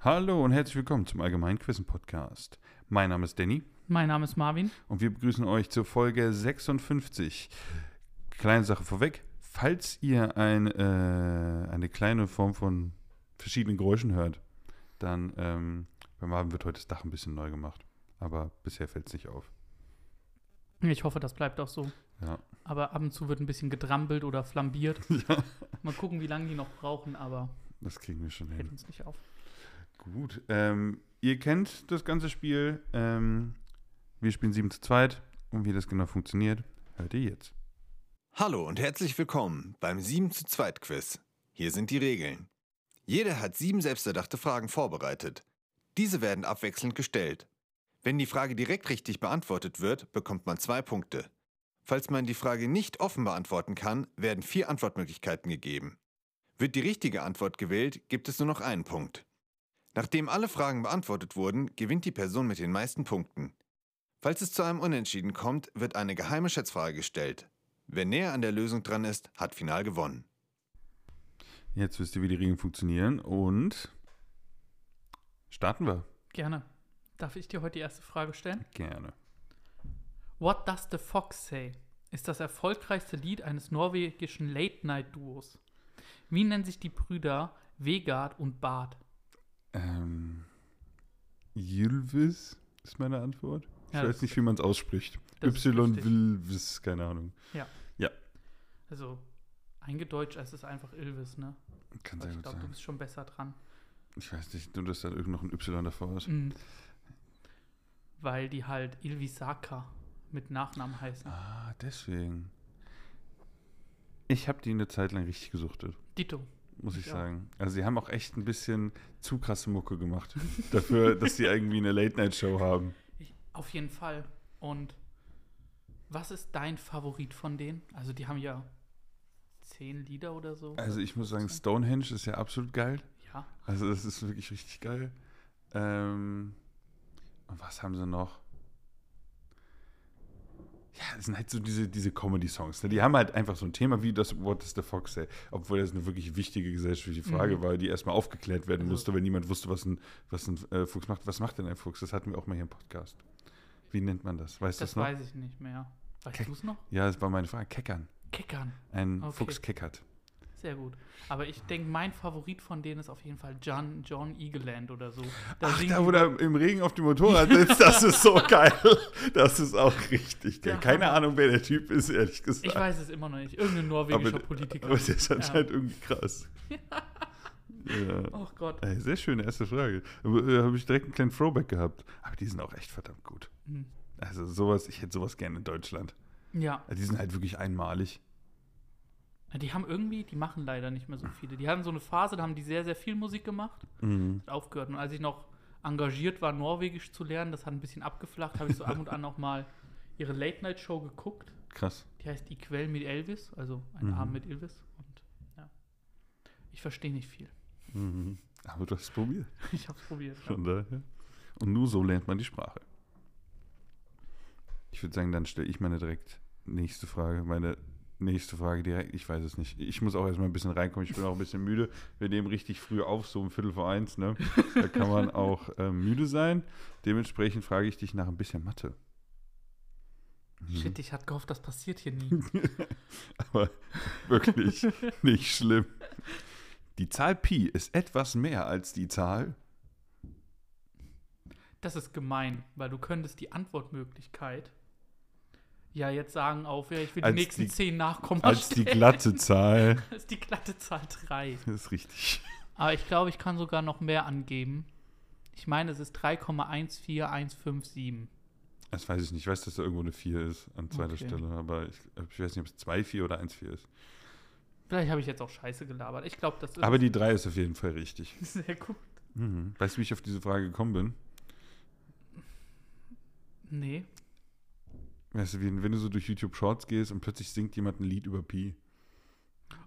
Hallo und herzlich willkommen zum Allgemeinquissen Podcast. Mein Name ist Danny Mein Name ist Marvin. und wir begrüßen euch zur Folge 56. Kleine Sache vorweg, falls ihr ein, äh, eine kleine Form von verschiedenen Geräuschen hört, dann ähm, bei Marvin wird heute das Dach ein bisschen neu gemacht. Aber bisher fällt es nicht auf. Ich hoffe, das bleibt auch so. Ja. Aber ab und zu wird ein bisschen gedrampelt oder flambiert. ja. Mal gucken, wie lange die noch brauchen, aber Das kriegen wir schon hin. uns nicht auf. Gut. Ähm, ihr kennt das ganze Spiel. Ähm, wir spielen 7 zu 2 und wie das genau funktioniert, hört ihr jetzt. Hallo und herzlich willkommen beim 7 zu 2 Quiz. Hier sind die Regeln. Jeder hat sieben selbsterdachte Fragen vorbereitet. Diese werden abwechselnd gestellt. Wenn die Frage direkt richtig beantwortet wird, bekommt man zwei Punkte. Falls man die Frage nicht offen beantworten kann, werden vier Antwortmöglichkeiten gegeben. Wird die richtige Antwort gewählt, gibt es nur noch einen Punkt. Nachdem alle Fragen beantwortet wurden, gewinnt die Person mit den meisten Punkten. Falls es zu einem Unentschieden kommt, wird eine geheime Schätzfrage gestellt. Wer näher an der Lösung dran ist, hat final gewonnen. Jetzt wisst ihr, wie die Regeln funktionieren und starten wir. Gerne. Darf ich dir heute die erste Frage stellen? Gerne. What Does the Fox Say ist das erfolgreichste Lied eines norwegischen Late-Night-Duos. Wie nennen sich die Brüder Vegard und Bart? Ähm, Ylvis ist meine Antwort. Ich Ja, weiß nicht, wie man es ausspricht. das ist Y richtig. Wilvis, keine Ahnung. Also, eingedeutscht ist es einfach Ilvis, ne? Kann Aber sehr ich gut glaube, du sein. bist schon besser dran. Ich weiß nicht, nur dass da irgend noch ein Y davor ist. Mhm. Weil die halt Ilvisaka mit Nachnamen heißen. Ah, deswegen. Ich habe die eine Zeit lang richtig gesuchtet, Ditto. Muss ich, Ich auch. sagen. Also sie haben auch echt ein bisschen zu krasse Mucke gemacht. dafür, dass sie irgendwie eine Late-Night-Show haben. Ich, auf jeden Fall. Und was ist dein Favorit von denen? Also die haben ja zehn Lieder oder so. Also ich muss sagen, Stonehenge ist ja absolut geil. ja, Also das ist wirklich richtig geil. Ähm, und was haben sie noch? Ja, das sind halt so diese, diese Comedy-Songs. Ne? Die haben halt einfach so ein Thema wie das What is the Fox Say? Obwohl das eine wirklich wichtige gesellschaftliche Frage Mhm. war, die erstmal aufgeklärt werden Also- musste, wenn niemand wusste, was ein, was ein äh, Fuchs macht. Was macht denn ein Fuchs? Das hatten wir auch mal hier im Podcast. Wie nennt man das? Weißt du das das noch? weiß ich nicht mehr. Weißt du es noch? Ja, das war meine Frage. Keckern. Kickern. Ein Okay. Fuchs keckert. Sehr gut. Aber ich denke, mein Favorit von denen ist auf jeden Fall John, John Eagleland oder so. Da Ach, da wo der im Regen auf dem Motorrad sitzt, das ist so geil. Das ist auch richtig geil. Der Keine. Ahnung, wer der Typ ist, ehrlich gesagt. Ich weiß es immer noch nicht. Irgendein norwegischer aber, Politiker. aber der ist Ja. anscheinend irgendwie krass. ja. Oh Gott. Ey, sehr schöne erste Frage. Da äh, habe ich direkt einen kleinen Throwback gehabt. Aber die sind auch echt verdammt gut. Hm. Also sowas, ich hätte sowas gerne in Deutschland. Ja, Also die sind halt wirklich einmalig. Die haben irgendwie, die machen leider nicht mehr so viele. Die hatten so eine Phase, da haben die sehr, sehr viel Musik gemacht. Mhm. aufgehört. Und als ich noch engagiert war, Norwegisch zu lernen, das hat ein bisschen abgeflacht, habe ich so ab und an auch mal ihre Late-Night-Show geguckt. Krass. Die heißt Die Quell mit Elvis, also ein Mhm. Abend mit Elvis. Und ja, ich verstehe nicht viel. Mhm. Aber du hast es probiert. Ich habe es probiert. Ja. Von daher. Und nur so lernt man die Sprache. Ich würde sagen, dann stelle ich meine direkt nächste Frage. Meine nächste Frage direkt, ich weiß es nicht. Ich muss auch erstmal ein bisschen reinkommen. Ich bin auch ein bisschen müde. Wir nehmen richtig früh auf, so um Viertel vor eins. Ne? Da kann man auch ähm, müde sein. Dementsprechend frage ich dich nach ein bisschen Mathe. Mhm. Shit, ich hatte gehofft, das passiert hier nie. Aber wirklich nicht schlimm. Die Zahl Pi ist etwas mehr als die Zahl. Das ist gemein, weil du könntest die Antwortmöglichkeit ja jetzt sagen auf, ja, ich will die Als nächsten die- zehn Nachkommen Als die glatte Zahl. Ist die glatte Zahl 3. Das ist richtig. Aber ich glaube, ich kann sogar noch mehr angeben. Ich meine, es ist 3,14157. Das weiß ich nicht. Ich weiß, dass da irgendwo eine 4 ist an zweiter Okay. Stelle, aber ich, ich weiß nicht, ob es 2, 4 oder 1, 4 ist. Vielleicht habe ich jetzt auch Scheiße gelabert. Ich glaube, das ist Aber die 3 ist auf jeden Fall richtig. sehr gut. Mhm. Weißt du, wie ich auf diese Frage gekommen bin? Nee. Weißt du, wenn du so durch YouTube Shorts gehst und plötzlich singt jemand ein Lied über Pi.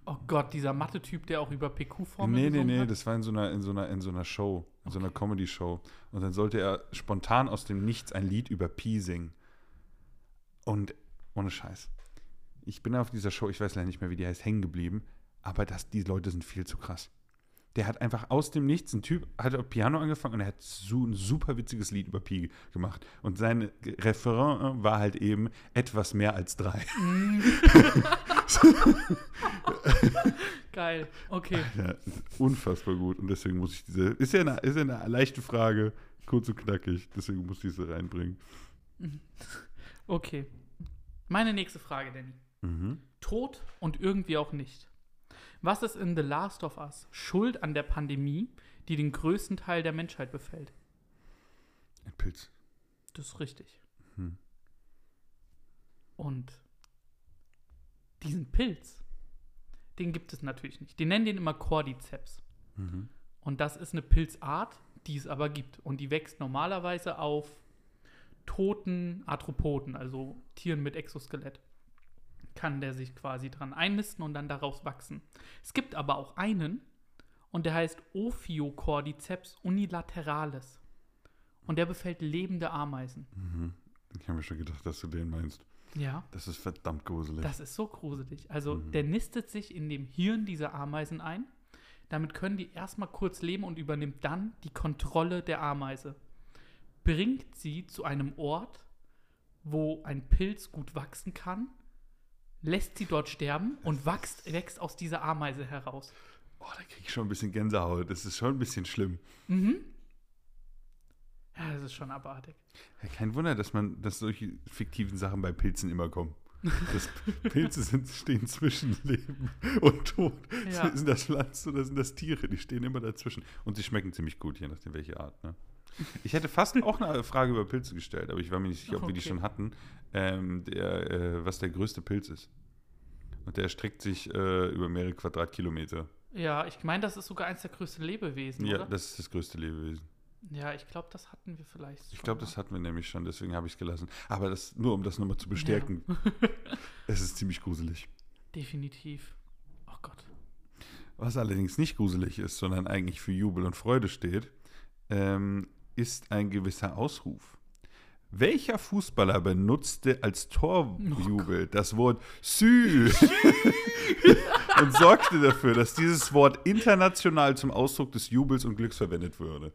Oh Gott, dieser Mathe-Typ, der auch über PQ-Formel Nee, nee, nee, hat. das war in so einer, in so einer, in so einer Show, in so einer Okay. Comedy-Show. Und dann sollte er spontan aus dem Nichts ein Lied über Pi singen. Und ohne Scheiß. Ich bin auf dieser Show, ich weiß leider nicht mehr, wie die heißt, hängen geblieben. Aber das, die Leute sind viel zu krass. Der hat einfach aus dem Nichts, ein Typ hat auf Piano angefangen und er hat so ein super witziges Lied über Pi gemacht. Und sein Referent war halt eben etwas mehr als drei. Geil. Okay. Ja, unfassbar gut. Und deswegen muss ich diese. Ist ja eine, ist ja eine leichte Frage, kurz und knackig. Deswegen muss ich diese reinbringen. Okay. Meine nächste Frage, Danny. Mhm. Tod und irgendwie auch nicht. Was ist in The Last of Us schuld an der Pandemie, die den größten Teil der Menschheit befällt? Ein Pilz. Das ist richtig. Hm. Und diesen Pilz, den gibt es natürlich nicht. Die nennen den immer Cordyceps. Mhm. Und das ist eine Pilzart, die es aber gibt. Und die wächst normalerweise auf toten Arthropoden, also Tieren mit Exoskelett. Kann der sich quasi dran einnisten und dann daraus wachsen. Es gibt aber auch einen, und der heißt Ophiocordyceps unilateralis. Und der befällt lebende Ameisen. Mhm. Ich habe mir schon gedacht, dass du den meinst. Ja. Das ist verdammt gruselig. Das ist so gruselig. Also Mhm. der nistet sich in dem Hirn dieser Ameisen ein. Damit können die erstmal kurz leben und übernimmt dann die Kontrolle der Ameise. Bringt sie zu einem Ort, wo ein Pilz gut wachsen kann, lässt sie dort sterben und wächst, wächst aus dieser Ameise heraus. oh, da kriege ich schon ein bisschen Gänsehaut. Das ist schon ein bisschen schlimm. Mhm. Ja, das ist schon abartig. Ja, kein Wunder, dass man, dass solche fiktiven Sachen bei Pilzen immer kommen. Das Pilze sind, stehen zwischen Leben und Tod. Ja. Sind das Pflanzen oder sind das Tiere? Die stehen immer dazwischen. Und sie schmecken ziemlich gut, je nachdem welche Art. Ne? Ich hätte fast auch eine Frage über Pilze gestellt, aber ich war mir nicht sicher, ob wir die Okay. schon hatten. Ähm, der, äh, was der größte Pilz ist. Und der streckt sich äh, über mehrere Quadratkilometer. Ja, ich meine, das ist sogar eins der größten Lebewesen, Ja, oder? das ist das größte Lebewesen. ja, ich glaube, das hatten wir vielleicht. Ich schon glaube, mal. das hatten wir nämlich schon, deswegen habe ich es gelassen. Aber das nur, um das nochmal zu bestärken. es ist ziemlich gruselig. Definitiv. Oh Gott. Was allerdings nicht gruselig ist, sondern eigentlich für Jubel und Freude steht, ähm, ist ein gewisser Ausruf. Welcher Fußballer benutzte als Torjubel das Wort Sü und sorgte dafür, dass dieses Wort international zum Ausdruck des Jubels und Glücks verwendet würde?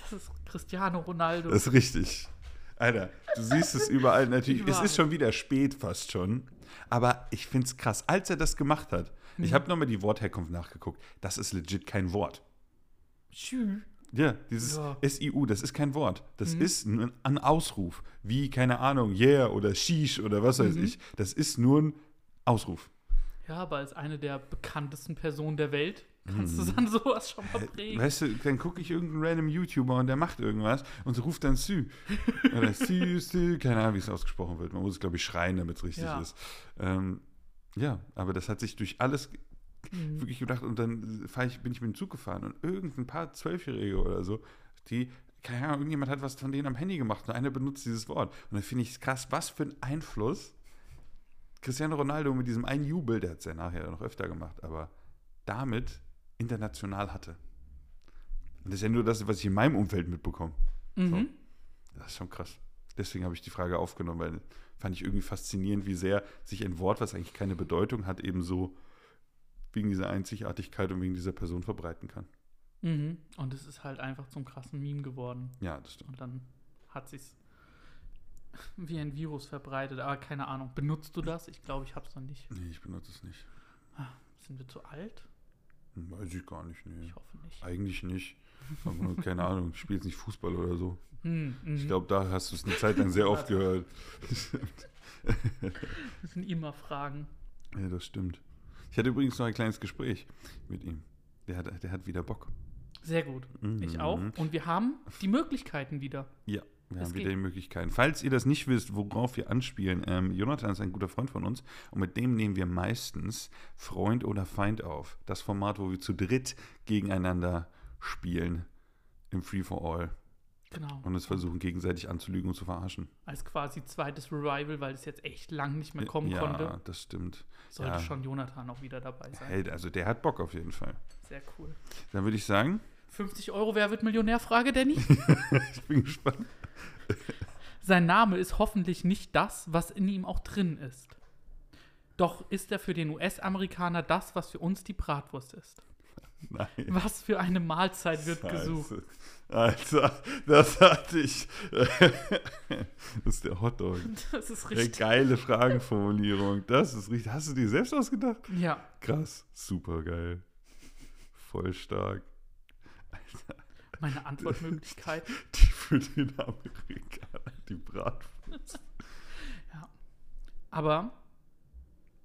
Das ist Cristiano Ronaldo. Das ist richtig. Alter, du siehst es überall natürlich. Es Überall. ist schon wieder spät fast schon. Aber ich finde es krass, als er das gemacht hat. Ich Mhm. habe nochmal die Wortherkunft nachgeguckt. Das ist legit kein Wort. Tschü. Ja, dieses Ja. SIU, das ist kein Wort. Das Mhm. ist ein, ein Ausruf. Wie, keine Ahnung, yeah oder sheesh oder was weiß Mhm. ich. Das ist nur ein Ausruf. Ja, aber als eine der bekanntesten Personen der Welt kannst Mhm. du dann sowas schon mal prägen. Weißt du, dann gucke ich irgendeinen random YouTuber und der macht irgendwas und ruft dann Sü. Oder Sü, Sü, keine Ahnung, wie es ausgesprochen wird. Man muss es, glaube ich, schreien, damit es richtig Ja. ist. Ähm, ja, aber das hat sich durch alles Mhm. wirklich gedacht und dann ich, bin ich mit dem Zug gefahren und irgendein paar Zwölfjährige oder so, die, keine Ahnung, irgendjemand hat was von denen am Handy gemacht und einer benutzt dieses Wort. Und dann finde ich es krass, was für ein Einfluss Cristiano Ronaldo mit diesem einen Jubel, der hat es ja nachher noch öfter gemacht, aber damit international hatte. Und das ist ja nur das, was ich in meinem Umfeld mitbekomme. Mhm. Das ist schon krass. Deswegen habe ich die Frage aufgenommen, weil fand ich irgendwie faszinierend, wie sehr sich ein Wort, was eigentlich keine Bedeutung hat, eben so wegen dieser Einzigartigkeit und wegen dieser Person verbreiten kann. Mhm. Und es ist halt einfach zum krassen Meme geworden. Ja, das stimmt. Und dann hat sich's wie ein Virus verbreitet. Aber keine Ahnung. Benutzt du das? Ich glaube, ich habe es noch nicht. Nee, ich benutze es nicht. Sind wir zu alt? Hm, Weiß ich gar nicht. Nee. Ich hoffe nicht. Eigentlich nicht. Aber nur, keine Ahnung, jetzt nicht Fußball oder so. Mhm. Ich glaube, da hast du es eine Zeit lang sehr oft gehört. Das sind immer Fragen. ja, das stimmt. Ich hatte übrigens noch ein kleines Gespräch mit ihm. Der hat, der hat wieder Bock. Sehr gut. Ich Mhm. auch. Und wir haben die Möglichkeiten wieder. Ja, wir Es haben wieder geht. die Möglichkeiten. Falls ihr das nicht wisst, worauf wir anspielen, ähm, Jonathan ist ein guter Freund von uns und mit dem nehmen wir meistens Freund oder Feind auf. Das Format, wo wir zu dritt gegeneinander spielen im Free for All Genau. und uns versuchen gegenseitig anzulügen und zu verarschen. Als quasi zweites Revival, weil es jetzt echt lang nicht mehr kommen ja, konnte. das stimmt. Sollte ja. schon Jonathan auch wieder dabei sein. Hey, also der hat Bock auf jeden Fall. Sehr cool. Dann würde ich sagen, 50 Euro, wer wird Millionär? Frage, Danny. ich bin gespannt. Sein Name ist hoffentlich nicht das, was in ihm auch drin ist. Doch ist er für den US-Amerikaner das, was für uns die Bratwurst ist. Nein. Was für eine Mahlzeit wird gesucht? Scheiße. Alter, das hatte ich. das ist der Hotdog. Das ist Eine richtig. geile Fragenformulierung. Das ist richtig. Hast du die selbst ausgedacht? Ja, Krass. Super geil. Voll stark. meine Antwortmöglichkeit. Die für den Amerikaner. Die Bratwurst. Aber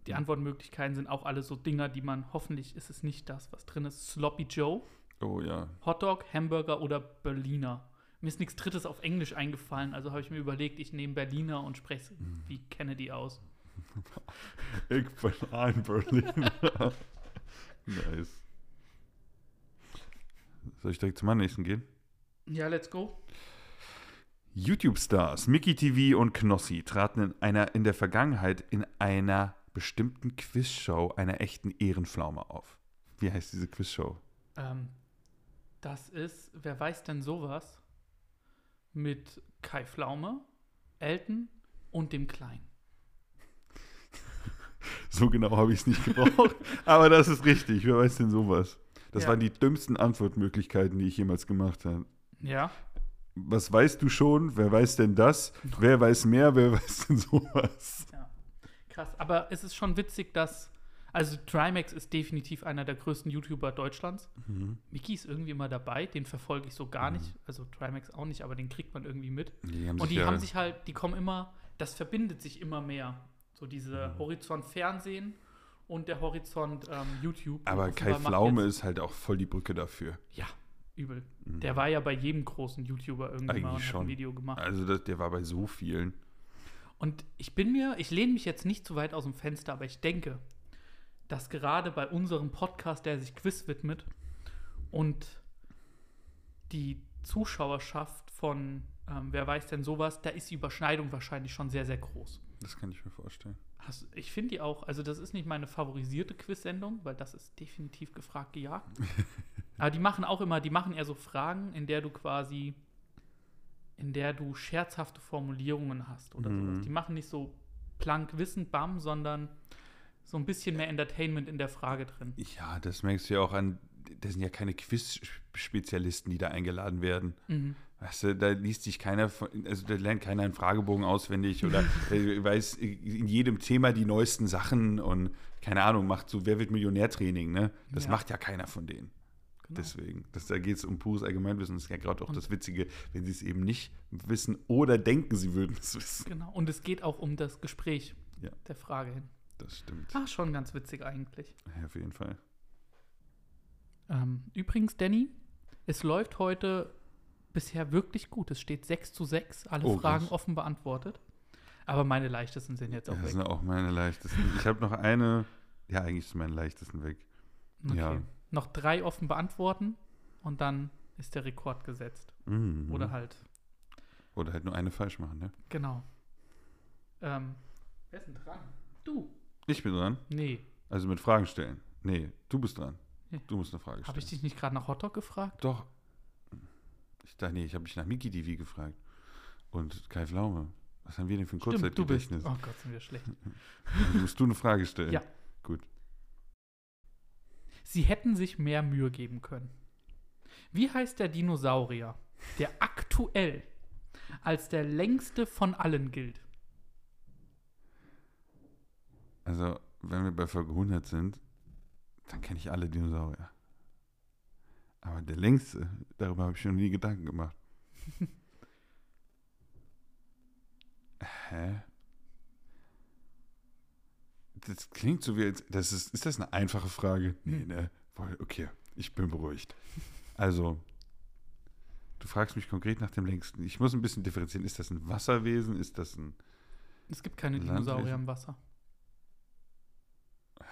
die Antwortmöglichkeiten sind auch alle so Dinger, die man, hoffentlich ist es nicht das, was drin ist. Sloppy Joe, Oh ja. Hotdog, Hamburger oder Berliner. Mir ist nichts Drittes auf Englisch eingefallen, also habe ich mir überlegt, ich nehme Berliner und spreche es wie Kennedy aus. Ich bin ein Berliner. nice. Soll ich direkt zum nächsten gehen? Ja, let's go. YouTube-Stars Mickey TV und Knossi traten in, einer, in der Vergangenheit in einer bestimmten Quizshow einer echten Ehrenpflaume auf. Wie heißt diese Quizshow? Ähm, das ist, wer weiß denn sowas? Mit Kai Pflaume, Elton und dem Kleinen. So genau habe ich es nicht gebraucht. Aber das ist richtig. Wer weiß denn sowas? Das Ja. waren die dümmsten Antwortmöglichkeiten, die ich jemals gemacht habe. Ja, Was weißt du schon? Wer weiß denn das? Wer weiß mehr? Wer weiß denn sowas? Krass. Aber es ist schon witzig, dass. Also, Trimax ist definitiv einer der größten YouTuber Deutschlands. Mickey ist irgendwie immer dabei, den verfolge ich so gar nicht. Also, Trimax auch nicht, aber den kriegt man irgendwie mit. Die Und die ja- haben sich halt, die kommen immer, das verbindet sich immer mehr. So diese Mhm. Horizont Fernsehen und der Horizont ähm, YouTube. Aber Kai Pflaume ist halt auch voll die Brücke dafür. Ja, übel. Der war ja bei jedem großen YouTuber irgendwie mal Eigentlich und schon. ein Video gemacht. Also das, der war bei so vielen. Und ich bin mir, ich lehne mich jetzt nicht zu weit aus dem Fenster, aber ich denke, dass gerade bei unserem Podcast, der sich Quiz widmet und die Zuschauerschaft von ähm, Wer weiß denn sowas, da ist die Überschneidung wahrscheinlich schon sehr, sehr groß. Das kann ich mir vorstellen. Hast, ich finde die auch, also das ist nicht meine favorisierte Quiz-Sendung, weil das ist definitiv gefragt gejagt. Aber die machen auch immer, die machen eher so Fragen, in der du quasi, in der du scherzhafte Formulierungen hast oder Mhm. sowas. Die machen nicht so plank Wissen, bam, sondern so ein bisschen mehr Entertainment in der Frage drin. Ja, das merkst du ja auch an, das sind ja keine Quiz-Spezialisten, die da eingeladen werden. Mhm. Weißt du, da liest sich keiner, von, also da lernt keiner einen Fragebogen auswendig oder der weiß in jedem Thema die neuesten Sachen und keine Ahnung, macht so Wer wird Millionär-Training, ne? Das Ja. macht ja keiner von denen. Genau. Deswegen, das, da geht es um pures Allgemeinwissen. Das ist ja gerade auch Und- das Witzige, wenn sie es eben nicht wissen oder denken, sie würden es wissen. Genau. Und es geht auch um das Gespräch Ja. der Frage hin. Das stimmt. Ah, schon ganz witzig eigentlich. Ja, auf jeden Fall. Ähm, übrigens, Danny, es läuft heute bisher wirklich gut. Es steht 6 zu 6, alle Oh, Fragen krass. offen beantwortet. Aber meine leichtesten sind jetzt auch Das weg. sind auch meine leichtesten. Ich habe noch eine, ja, eigentlich sind meine leichtesten weg. Okay. ja. Noch drei offen beantworten und dann ist der Rekord gesetzt. Mhm. Oder halt, Oder halt nur eine falsch machen, ne? genau. Ähm, wer ist denn dran? Du. Ich bin dran. Nee. Also mit Fragen stellen. Nee, du bist dran. Nee. Du musst eine Frage stellen. Habe ich dich nicht gerade nach Hotdog gefragt? Doch. Ich dachte, nee, ich habe dich nach Miki TV gefragt. Und Kai Pflaume. Was haben wir denn für ein Stimmt, du bist. Kurzzeitgedächtnis? Oh Gott, sind wir schlecht. Also musst du eine Frage stellen. Ja. Gut. Sie hätten sich mehr Mühe geben können. Wie heißt der Dinosaurier, der aktuell als der längste von allen gilt? Also, wenn wir bei Folge 100 sind, dann kenne ich alle Dinosaurier. Aber der längste, darüber habe ich schon nie Gedanken gemacht. Hä? Das klingt so wie, als, das ist, ist das eine einfache Frage? Nee, ne? Voll, Okay, ich bin beruhigt. Also, du fragst mich konkret nach dem längsten. Ich muss ein bisschen differenzieren. Ist das ein Wasserwesen? Ist das ein. Es gibt keine Landwesen. Dinosaurier im Wasser.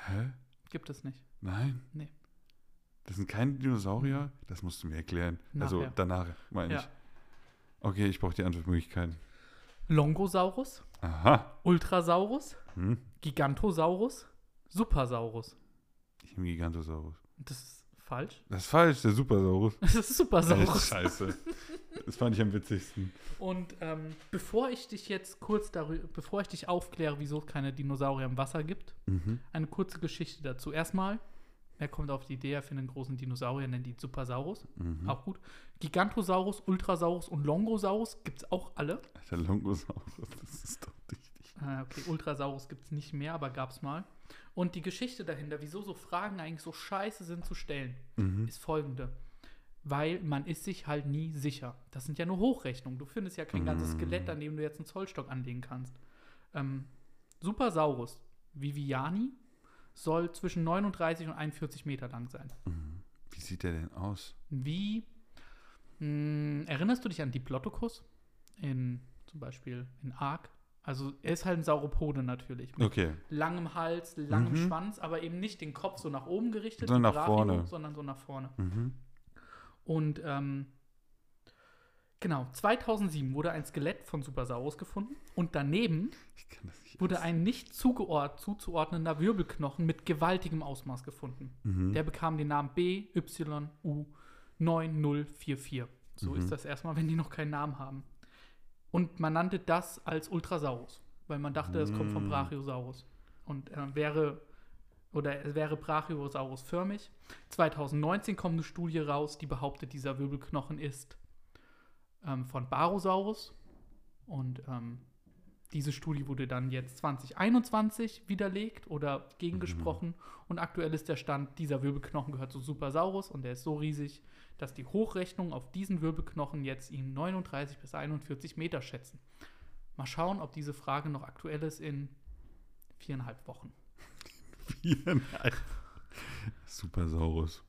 Hä? Gibt es nicht. Nein? Nee. Das sind keine Dinosaurier? Das musst du mir erklären. Also Nachher. danach, meine Ja. ich. Okay, ich brauche die Antwortmöglichkeiten. Longosaurus, Aha. Ultrasaurus, Hm? Gigantosaurus, Supersaurus. Ich nehme Gigantosaurus. Das ist falsch. Das ist falsch, der Supersaurus. Das ist Das ist Supersaurus. scheiße. Das fand ich am witzigsten. Und ähm, bevor ich dich jetzt kurz darüber, bevor ich dich aufkläre, wieso es keine Dinosaurier im Wasser gibt, Mhm. eine kurze Geschichte dazu. Erstmal, Er kommt auf die Idee, er findet einen großen Dinosaurier, nennt ihn Supersaurus. Mhm. Auch gut. Gigantosaurus, Ultrasaurus und Longosaurus gibt es auch alle. Alter, Longosaurus, das ist doch richtig. Ah, okay, Ultrasaurus gibt es nicht mehr, aber gab es mal. Und die Geschichte dahinter, wieso so Fragen eigentlich so scheiße sind zu stellen, Mhm. ist folgende. Weil man ist sich halt nie sicher. Das sind ja nur Hochrechnungen. Du findest ja kein ganzes Mm. Skelett, an dem du jetzt einen Zollstock anlegen kannst. Ähm, Supersaurus Viviani soll zwischen 39 und 41 Meter lang sein. Mhm. Wie sieht der denn aus? Wie mh, erinnerst du dich an Diplodocus? In zum Beispiel in Ark? Also er ist halt ein Sauropode natürlich. Mit Okay. langem Hals, langem Mhm. Schwanz, aber eben nicht den Kopf so nach oben gerichtet, Sondern nach vorne. sondern so nach vorne. Mhm. Und ähm, genau, 2007 wurde ein Skelett von Supersaurus gefunden und daneben wurde ein nicht zuzuordnender Wirbelknochen mit gewaltigem Ausmaß gefunden. Mhm. Der bekam den Namen BYU9044. So Mhm. ist das erstmal, wenn die noch keinen Namen haben. Und man nannte das als Ultrasaurus, weil man dachte, es kommt vom Mm. Brachiosaurus. Und äh, wäre, oder es wäre Brachiosaurus förmig. 2019 kommt eine Studie raus, die behauptet, dieser Wirbelknochen ist ähm, von Barosaurus. Und ähm, diese Studie wurde dann jetzt 2021 widerlegt oder gegengesprochen. Und aktuell ist der Stand, dieser Wirbelknochen gehört zu Supersaurus und der ist so riesig, dass die Hochrechnungen auf diesen Wirbelknochen jetzt ihn 39 bis 41 Meter schätzen. Mal schauen, ob diese Frage noch aktuell ist in viereinhalb Wochen. Viereinhalb. Supersaurus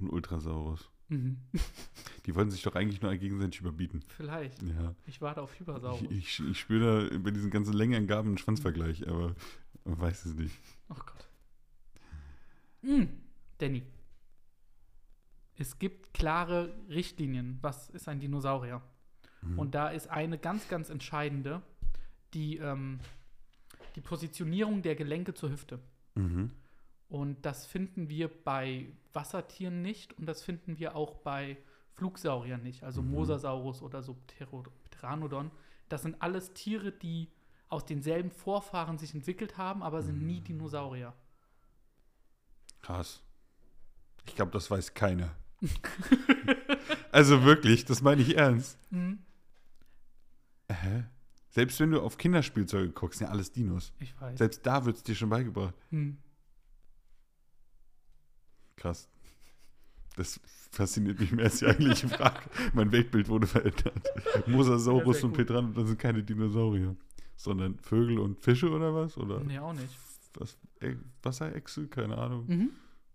und Ultrasaurus. Mhm. Die wollten sich doch eigentlich nur gegenseitig überbieten. Vielleicht. Ja. Ich warte auf Hypersaurus. Ich, ich, ich spüre da bei diesen ganzen Längenangaben einen Schwanzvergleich, aber man weiß es nicht. Oh Gott. Mm, Danny. Es gibt klare Richtlinien. Was ist ein Dinosaurier? Mhm. Und da ist eine ganz, ganz entscheidende, die, ähm, die Positionierung der Gelenke zur Hüfte. Mhm. Und das finden wir bei Wassertieren nicht und das finden wir auch bei Flugsauriern nicht, also Mhm. Mosasaurus oder so Pteranodon. Das sind alles Tiere, die aus denselben Vorfahren sich entwickelt haben, aber sind nie Dinosaurier. Krass. Ich glaube, das weiß keiner. also wirklich, das meine ich ernst. Mhm. Hä? Selbst wenn du auf Kinderspielzeuge guckst, sind ja alles Dinos. Ich weiß. Selbst da wird es dir schon beigebracht. Mhm. Krass. Das fasziniert mich mehr als die eigentliche Frage. mein Weltbild wurde verändert. Mosasaurus und gut. Petranodon sind keine Dinosaurier, sondern Vögel und Fische oder was? Oder Nee, auch nicht. was? Äh, Wasserechse? Keine Ahnung. Mhm.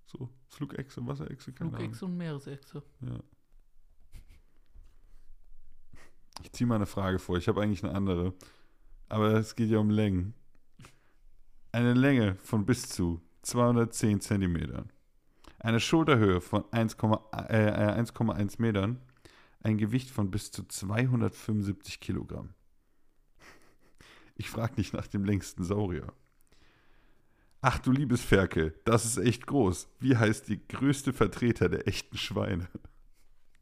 So, Flugechse, Wasserechse, keine Flugechse und Meeresechse. Ahnung. Ja. Ich ziehe mal eine Frage vor. Ich habe eigentlich eine andere. Aber es geht ja um Längen. Eine Länge von bis zu 210 Zentimetern. Eine Schulterhöhe von 1,1 äh, 1,1 Metern. Ein Gewicht von bis zu 275 Kilogramm. Ich frage nicht nach dem längsten Saurier. Ach du liebes Ferkel, das ist echt groß. Wie heißt die größte Vertreter der echten Schweine?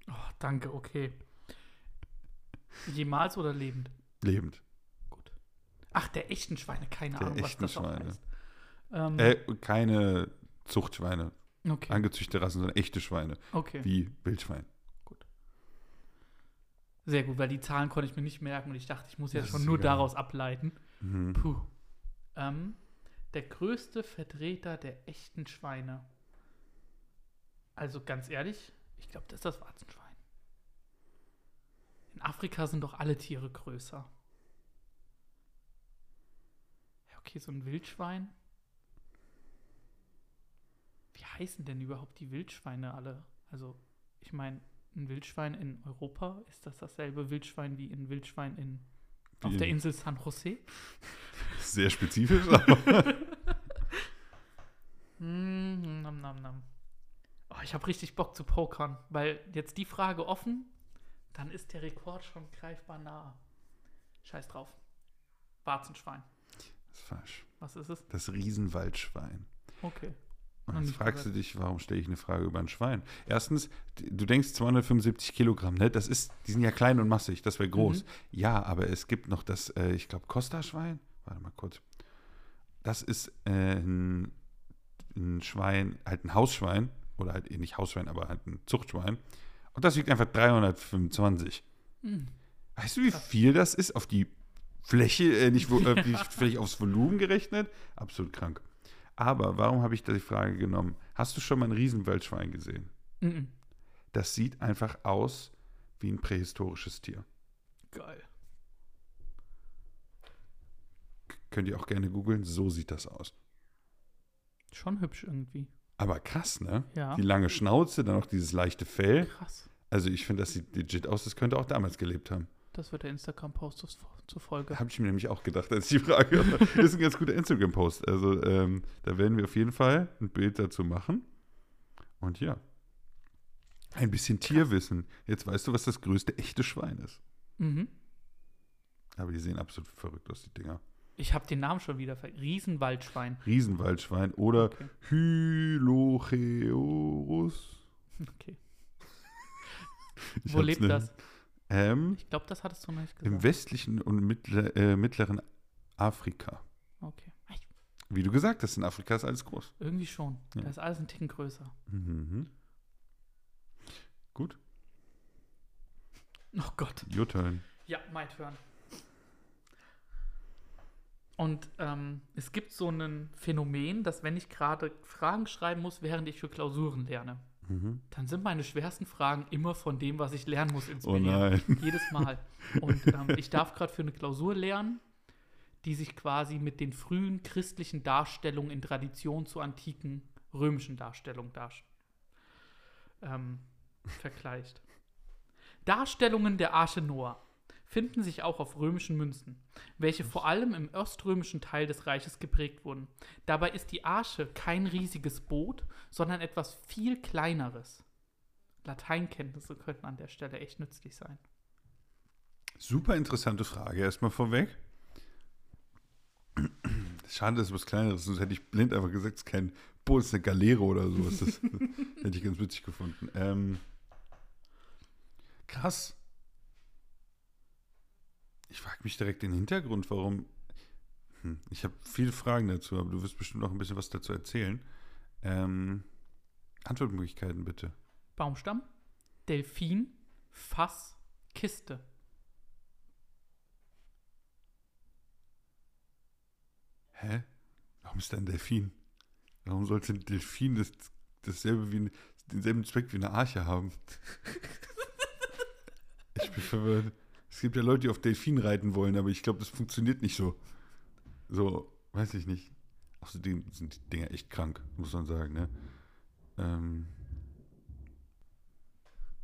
Oh, danke, okay. Jemals oder lebend? Lebend. Gut. Ach, der echten Schweine, keine Der Ahnung, was das auch Schweine. heißt. Ähm, Äh, keine Zuchtschweine, okay, angezüchtete Rassen, sondern echte Schweine, okay. wie Wildschwein. Sehr gut, weil die Zahlen konnte ich mir nicht merken und ich dachte, ich muss jetzt Das schon nur egal. daraus ableiten. Mhm. Puh. Ähm, der größte Vertreter der echten Schweine. Also ganz ehrlich, ich glaube, das ist das Warzenschwein. In Afrika sind doch alle Tiere größer. Ja, okay, so ein Wildschwein. Heißen denn überhaupt die Wildschweine alle? Also, ich meine, ein Wildschwein in Europa, ist das dasselbe Wildschwein wie ein Wildschwein in, auf Wie der in- Insel San Jose? Sehr spezifisch, aber Mm, nam, nam, nam. Oh, ich habe richtig Bock zu pokern, weil jetzt die Frage offen, dann ist der Rekord schon greifbar nah. Scheiß drauf. Warzenschwein. das ist falsch. Was ist es? Das Riesenwaldschwein. Okay. Und jetzt fragst du dich, warum stelle ich eine Frage über ein Schwein? Erstens, du denkst 275 Kilogramm, ne? Das ist, die sind ja klein und massig, das wäre groß. Mhm. Ja, aber es gibt noch das, äh, ich glaube, Costa-Schwein. Warte mal kurz. Das ist äh, ein ein Schwein, halt ein Hausschwein, oder halt eh nicht Hausschwein, aber halt ein Zuchtschwein. Und das wiegt einfach 325. Hm. Weißt du, wie viel das ist auf die Fläche, äh, nicht, wo- äh, vielleicht aufs Volumen gerechnet? Absolut krank. Aber warum habe ich da die Frage genommen? Hast du schon mal ein Riesenwaldschwein gesehen? Mhm. Das sieht einfach aus wie ein prähistorisches Tier. Geil. Könnt ihr auch gerne googeln, so sieht das aus. Schon hübsch irgendwie. Aber krass, ne? Ja. Die lange Schnauze, dann noch dieses leichte Fell. Krass. Also ich finde, das sieht legit aus, das könnte auch damals gelebt haben. Das wird der Instagram-Post zur- Folge. Habe ich mir nämlich auch gedacht, als ich die Frage. Das ist ein ganz guter Instagram-Post. Also ähm, da werden wir auf jeden Fall ein Bild dazu machen. Und ja, ein bisschen Tierwissen. Jetzt weißt du, was das größte echte Schwein ist. Mhm. Aber die sehen absolut verrückt aus, die Dinger. Ich habe den Namen schon wieder ver Riesenwaldschwein. Riesenwaldschwein oder Okay. Hylocheurus. Okay. Wo lebt ne- das? Ähm, Ich glaube, das hattest du noch nicht Im gesagt. westlichen und mittler, äh, mittleren Afrika. Okay. Wie du gesagt hast, in Afrika ist alles groß. Irgendwie schon. Ja. Da ist alles ein Ticken größer. Mhm. Gut, Oh Gott. your turn. Ja, my turn. Und ähm, es gibt so ein Phänomen, dass wenn ich gerade Fragen schreiben muss, während ich für Klausuren lerne, Mhm. dann sind meine schwersten Fragen immer von dem, was ich lernen muss, Oh inspiriert. nein. Jedes Mal. Und ähm, ich darf gerade für eine Klausur lernen, die sich quasi mit den frühen christlichen Darstellungen in Tradition zur antiken römischen Darstellung dar ähm, vergleicht. Darstellungen der Arche Noah finden sich auch auf römischen Münzen, welche vor allem im oströmischen Teil des Reiches geprägt wurden. Dabei ist die Arche kein riesiges Boot, sondern etwas viel kleineres. Lateinkenntnisse könnten an der Stelle echt nützlich sein. Super interessante Frage. Erstmal vorweg. Schade, dass es was Kleineres ist. Sonst hätte ich blind einfach gesagt, es ist kein Boot, es ist eine Galeere oder sowas. Das hätte ich ganz witzig gefunden. Ähm, krass. Ich frage mich direkt den Hintergrund, warum. Hm, ich habe viele Fragen dazu, aber du wirst bestimmt noch ein bisschen was dazu erzählen. Ähm, Antwortmöglichkeiten bitte. Baumstamm, Delfin, Fass, Kiste. Hä? Warum ist da ein Delfin? Warum sollte ein Delfin das, dasselbe wie ein, denselben Zweck wie eine Arche haben? ich bin verwirrt. Es gibt ja Leute, die auf Delfin reiten wollen, aber ich glaube, das funktioniert nicht so. So, weiß ich nicht. Außerdem sind die Dinger echt krank, muss man sagen, ne? Ähm.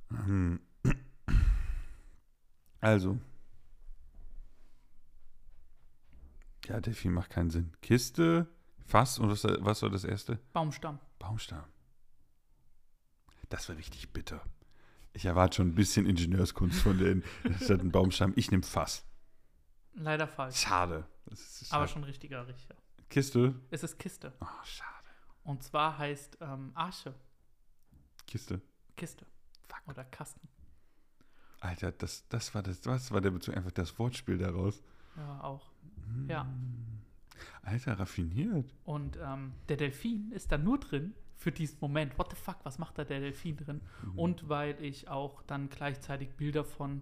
Hm. Also. Ja, Delfin macht keinen Sinn. Kiste, Fass und was, was war das erste? Baumstamm. Baumstamm. Das war richtig bitter. Ich erwarte schon ein bisschen Ingenieurskunst von denen. Statt ein Baumstamm. Ich nehme Fass. Leider falsch. Schade. Ist Aber schade. schon richtiger Richter. Kiste. Es ist Kiste. Oh, schade. Und zwar heißt ähm, Arche Kiste. Kiste. Oder Kasten. Alter, das, das, war das, das war der Bezug, einfach das Wortspiel daraus. Ja, auch. Ja. Alter, raffiniert. Und ähm, der Delfin ist da nur drin für diesen Moment. What the fuck, was macht da der Delfin drin? Und weil ich auch dann gleichzeitig Bilder von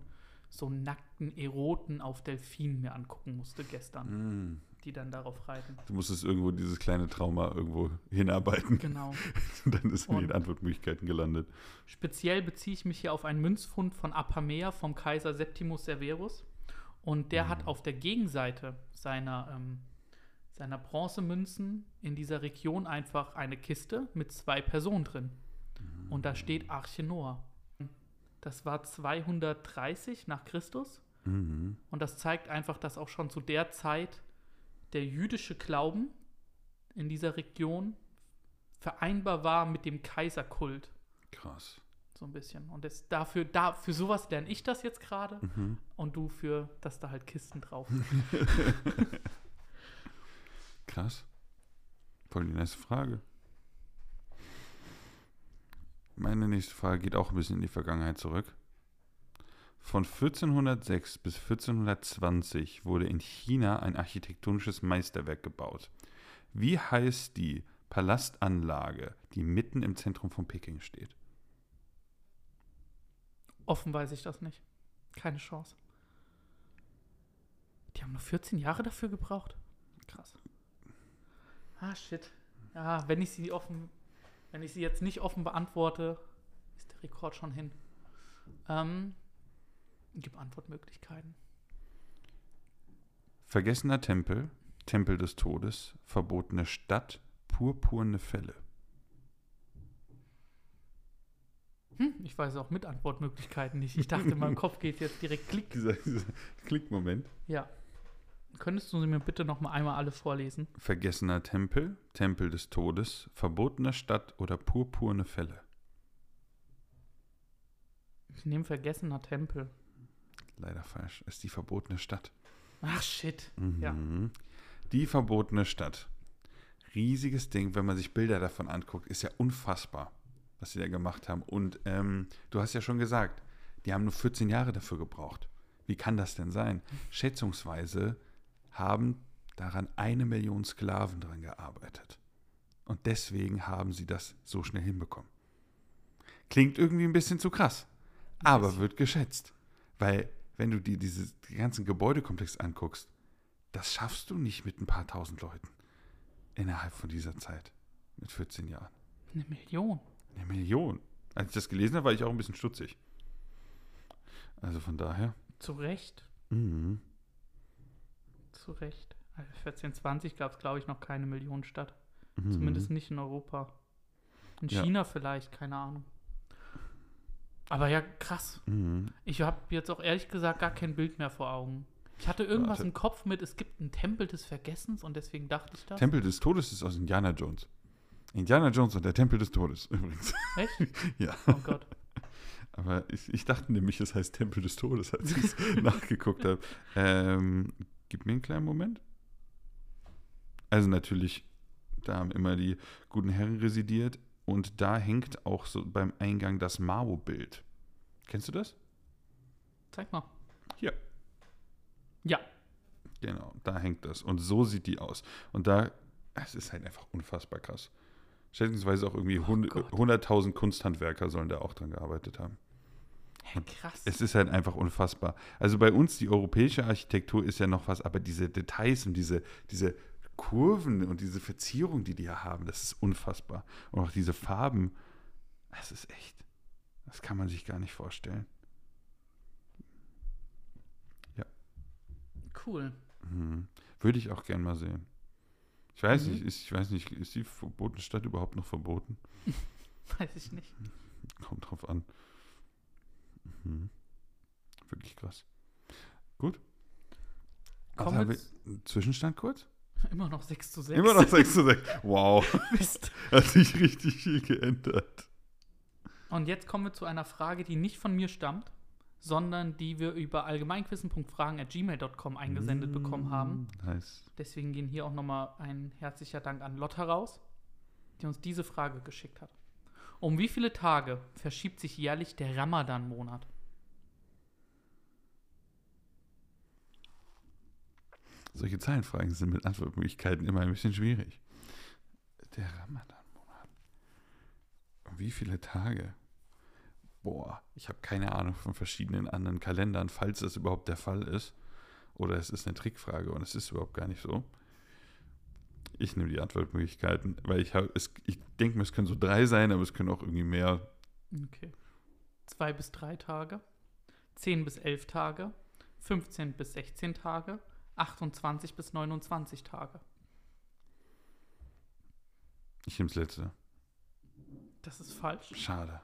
so nackten Eroten auf Delfinen mir angucken musste gestern, Mm. die dann darauf reiten. Du musstest irgendwo dieses kleine Trauma irgendwo hinarbeiten. Genau. Dann ist in den Antwortmöglichkeiten gelandet. Speziell beziehe ich mich hier auf einen Münzfund von Apamea vom Kaiser Septimus Severus. Und der hat auf der Gegenseite seiner, ähm, seiner Bronzemünzen in dieser Region einfach eine Kiste mit zwei Personen drin. Und da steht Arche Noah. Das war 230 nach Christus. Mhm. Und das zeigt einfach, dass auch schon zu der Zeit der jüdische Glauben in dieser Region vereinbar war mit dem Kaiserkult. Krass. So ein bisschen. Und das, dafür, da, für sowas lerne ich das jetzt gerade. Mhm. Und du für, dass da halt Kisten drauf Krass. Voll die nächste Frage. Meine nächste Frage geht auch ein bisschen in die Vergangenheit zurück. Von 1406 bis 1420 wurde in China ein architektonisches Meisterwerk gebaut. Wie heißt die Palastanlage, die mitten im Zentrum von Peking steht? Offen weiß ich das nicht. Keine Chance. Die haben nur 14 Jahre dafür gebraucht. Krass. Ah, shit. Ja, wenn ich sie offen, wenn ich sie jetzt nicht offen beantworte, ist der Rekord schon hin. Ähm, gib Antwortmöglichkeiten. Vergessener Tempel, Tempel des Todes, verbotene Stadt, purpurne Fälle. Hm, ich weiß auch mit Antwortmöglichkeiten nicht. Ich dachte, in meinem Kopf geht jetzt direkt Klick. Dieser, dieser Klickmoment. Ja. Könntest du sie mir bitte noch mal einmal alle vorlesen? Vergessener Tempel, Tempel des Todes, verbotene Stadt oder purpurne Fälle. Ich nehme vergessener Tempel. Leider falsch. Ist die verbotene Stadt. Ach, shit. Ja. Mhm. Die verbotene Stadt. Riesiges Ding, wenn man sich Bilder davon anguckt, ist ja unfassbar, was sie da gemacht haben. Und ähm, du hast ja schon gesagt, die haben nur 14 Jahre dafür gebraucht. Wie kann das denn sein? Schätzungsweise haben daran eine Million Sklaven dran gearbeitet. Und deswegen haben sie das so schnell hinbekommen. Klingt irgendwie ein bisschen zu krass, aber wird geschätzt. Weil, wenn du dir diese, die ganzen Gebäudekomplex anguckst, das schaffst du nicht mit ein paar tausend Leuten innerhalb von dieser Zeit. Mit 14 Jahren. Eine Million. Eine Million. Als ich das gelesen habe, war ich auch ein bisschen stutzig. Also von daher. Zu Recht. Mhm. Zu Recht. Also 1420 gab es, glaube ich, noch keine Millionenstadt. Mhm. Zumindest nicht in Europa. In Ja. China vielleicht, keine Ahnung. Aber ja, krass. Mhm. Ich habe jetzt auch ehrlich gesagt gar kein Bild mehr vor Augen. Ich hatte irgendwas Warte. im Kopf mit, es gibt einen Tempel des Vergessens und deswegen dachte ich das. Tempel des Todes ist aus Indiana Jones. Indiana Jones und der Tempel des Todes, übrigens. Echt? ja. Oh Gott. Aber ich, ich dachte nämlich, es heißt Tempel des Todes, als ich es nachgeguckt habe. Ähm, gib mir einen kleinen Moment. Also natürlich, da haben immer die guten Herren residiert und da hängt auch so beim Eingang das Mao-Bild. Kennst du das? Zeig mal. Hier. Ja. Genau, da hängt das. Und so sieht die aus. Und da, es ist halt einfach unfassbar krass. Schätzungsweise auch irgendwie Gott. 100.000 Kunsthandwerker sollen da auch dran gearbeitet haben. Krass. Es ist halt einfach unfassbar. Also bei uns, die europäische Architektur ist ja noch was, aber diese Details und diese, diese Kurven und diese Verzierung, die die haben, das ist unfassbar. Und auch diese Farben, das ist echt, das kann man sich gar nicht vorstellen. cool. Mhm. Würde ich auch gern mal sehen. Ich weiß Mhm. nicht, ist, ich weiß nicht, ist die verbotene Stadt überhaupt noch verboten? Weiß ich nicht. Kommt drauf an. Mhm. Wirklich krass. Gut. Kommen haben wir Zwischenstand kurz? immer noch 6 zu 6. Immer noch 6 zu 6. Wow, Mist. hat sich richtig viel geändert. Und jetzt kommen wir zu einer Frage, die nicht von mir stammt, sondern die wir über allgemeinquissen.fragen.gmail.com eingesendet bekommen haben. Nice. Deswegen gehen hier auch nochmal ein herzlicher Dank an Lotta raus, die uns diese Frage geschickt hat. Um wie viele Tage verschiebt sich jährlich der Ramadan-Monat? Solche Zahlenfragen sind mit Antwortmöglichkeiten immer ein bisschen schwierig. Der Ramadan-Monat. Wie viele Tage? Boah, ich habe keine Ahnung von verschiedenen anderen Kalendern, falls das überhaupt der Fall ist. Oder es ist eine Trickfrage und es ist überhaupt gar nicht so. Ich nehme die Antwortmöglichkeiten, weil ich ich denke mir, es können so drei sein, aber es können auch irgendwie mehr. Okay. Zwei bis drei Tage, 10 bis 11 Tage, 15 bis 16 Tage, 28 bis 29 Tage. Ich nehme das letzte. Das ist falsch. Schade.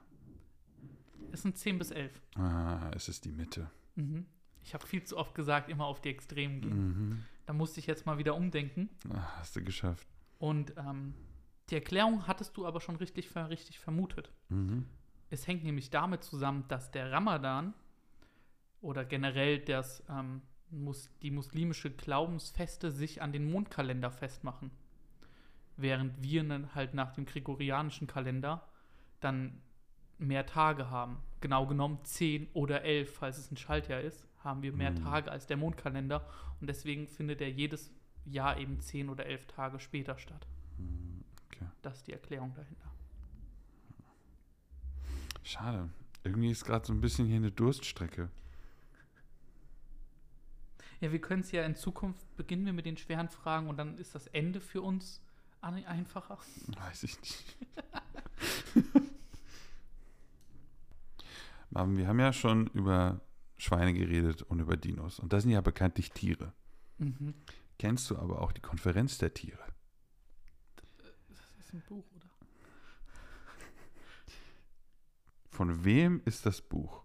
Es sind 10 bis 11. Ah, es ist die Mitte. Mhm. Ich habe viel zu oft gesagt, immer auf die Extremen gehen. Mhm. Da musste ich jetzt mal wieder umdenken. Ah, hast du geschafft. Und ähm, die Erklärung hattest du aber schon richtig, richtig vermutet. Mhm. Es hängt nämlich damit zusammen, dass der Ramadan oder generell das, ähm, mus die muslimische Glaubensfeste sich an den Mondkalender festmachen. Während wir dann halt nach dem gregorianischen Kalender dann mehr Tage haben. Genau genommen 10 oder 11, falls es ein Schaltjahr ist, haben wir mehr Mhm. Tage als der Mondkalender. Und deswegen findet er jedes Jahr eben 10 oder 11 Tage später statt. Okay. Das ist die Erklärung dahinter. Schade. Irgendwie ist gerade so ein bisschen hier eine Durststrecke. Ja, wir können es ja in Zukunft beginnen wir mit den schweren Fragen und dann ist das Ende für uns einfacher. Weiß ich nicht. Marvin, wir haben ja schon über Schweine geredet und über Dinos. Und das sind ja bekanntlich Tiere. Mhm. Kennst du aber auch die Konferenz der Tiere? Das ist ein Buch, oder? Von wem ist das Buch?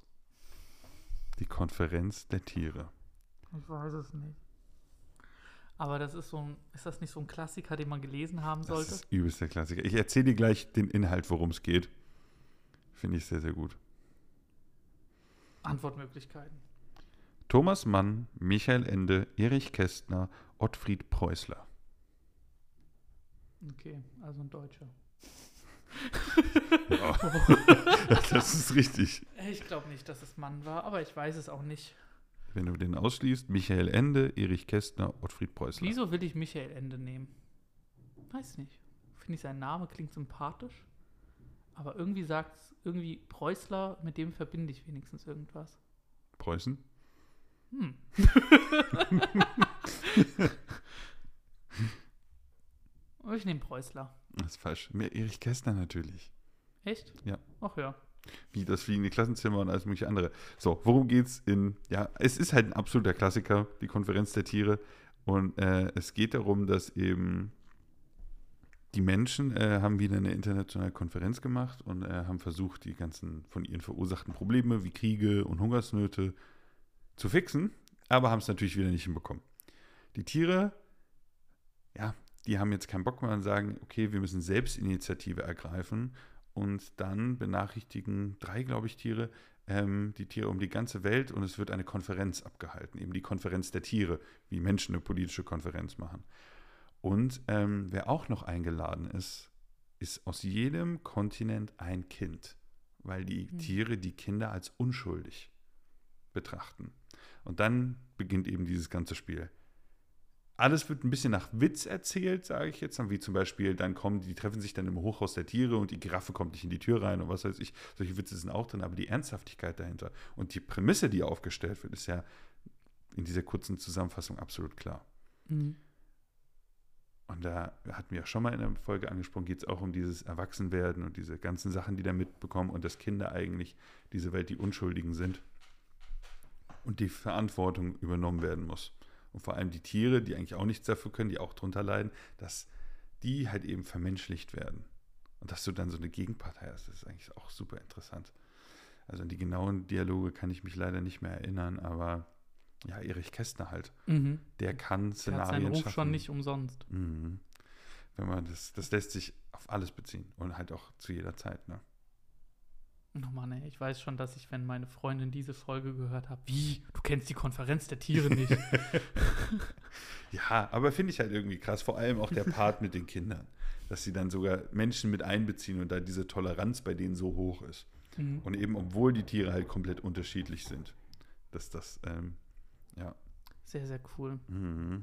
Die Konferenz der Tiere. Ich weiß es nicht. Aber das ist so ein, ist das nicht so ein Klassiker, den man gelesen haben Das sollte? ist übelst der Klassiker. Ich erzähle dir gleich den Inhalt, worum es geht. Finde ich sehr, sehr gut. Antwortmöglichkeiten. Thomas Mann, Michael Ende, Erich Kästner, Ottfried Preußler. Okay, also ein Deutscher. das ist richtig. Ich glaube nicht, dass es Mann war, aber ich weiß es auch nicht. Wenn du den ausschließt, Michael Ende, Erich Kästner, Ottfried Preußler. Wieso will ich Michael Ende nehmen? Weiß nicht. Finde ich, sein Name klingt sympathisch. Aber irgendwie sagt irgendwie Preußler, mit dem verbinde ich wenigstens irgendwas. Preußen? Hm. ich nehme Preußler. Das ist falsch. Mehr Erich Kästner natürlich. Echt? Ja. Ach ja. Wie das fliegende Klassenzimmer und alles mögliche andere. So, worum geht's in, ja, es ist halt ein absoluter Klassiker, die Konferenz der Tiere. Und äh, es geht darum, dass eben die Menschen äh, haben wieder eine internationale Konferenz gemacht und äh, haben versucht, die ganzen von ihnen verursachten Probleme wie Kriege und Hungersnöte zu fixen, aber haben es natürlich wieder nicht hinbekommen. Die Tiere, ja, die haben jetzt keinen Bock mehr und sagen, okay, wir müssen Selbstinitiative ergreifen und dann benachrichtigen drei, glaube ich, Tiere, ähm, die Tiere um die ganze Welt und es wird eine Konferenz abgehalten, eben die Konferenz der Tiere, wie Menschen eine politische Konferenz machen. Und ähm, wer auch noch eingeladen ist, ist aus jedem Kontinent ein Kind, weil die Hm. Tiere die Kinder als unschuldig betrachten. Und dann beginnt eben dieses ganze Spiel. Alles wird ein bisschen nach Witz erzählt, sage ich jetzt, wie zum Beispiel, dann kommen, die treffen sich dann im Hochhaus der Tiere und die Giraffe kommt nicht in die Tür rein und was weiß ich. Solche Witze sind auch drin, aber die Ernsthaftigkeit dahinter und die Prämisse, die aufgestellt wird, ist ja in dieser kurzen Zusammenfassung absolut klar. Mhm. Und da hatten wir ja schon mal in der Folge angesprochen, geht es auch um dieses Erwachsenwerden und diese ganzen Sachen, die da mitbekommen und dass Kinder eigentlich diese Welt die Unschuldigen sind und die Verantwortung übernommen werden muss. Und vor allem die Tiere, die eigentlich auch nichts dafür können, die auch drunter leiden, dass die halt eben vermenschlicht werden. Und dass du dann so eine Gegenpartei hast, das ist eigentlich auch super interessant. Also an die genauen Dialoge kann ich mich leider nicht mehr erinnern, aber ja, Erich Kästner halt. Mhm. Der kann Der hat Szenarien seinen Ruf schaffen. schon nicht umsonst. Mhm. Wenn man das, das lässt sich auf alles beziehen und halt auch zu jeder Zeit, ne? Oh Mann, ey, ich weiß schon, dass ich, wenn meine Freundin diese Folge gehört hat, wie, du kennst die Konferenz der Tiere nicht. Ja, aber finde ich halt irgendwie krass, vor allem auch der Part mit den Kindern, dass sie dann sogar Menschen mit einbeziehen und da diese Toleranz bei denen so hoch ist. mhm. Und eben, obwohl die Tiere halt komplett unterschiedlich sind, dass das, ähm, ja. Sehr, sehr cool. Mhm.